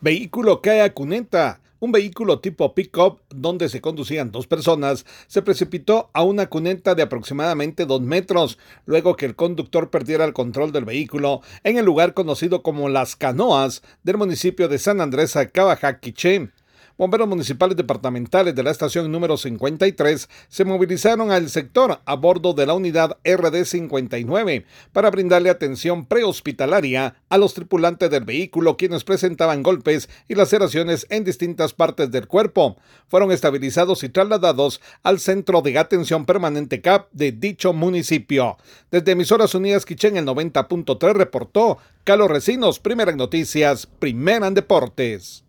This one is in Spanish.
Vehículo cae cuneta. Un vehículo tipo pick-up donde se conducían dos personas se precipitó a una cuneta de aproximadamente dos metros luego que el conductor perdiera el control del vehículo en el lugar conocido como Las Canoas del municipio de San Andrés Cabajaquiche. Bomberos municipales departamentales de la estación número 53 se movilizaron al sector a bordo de la unidad RD59 para brindarle atención prehospitalaria a los tripulantes del vehículo quienes presentaban golpes y laceraciones en distintas partes del cuerpo. Fueron estabilizados y trasladados al centro de atención permanente CAP de dicho municipio. Desde Emisoras Unidas Quichén el 90.3 reportó Carlos Recinos, Primera en Noticias, Primera en Deportes.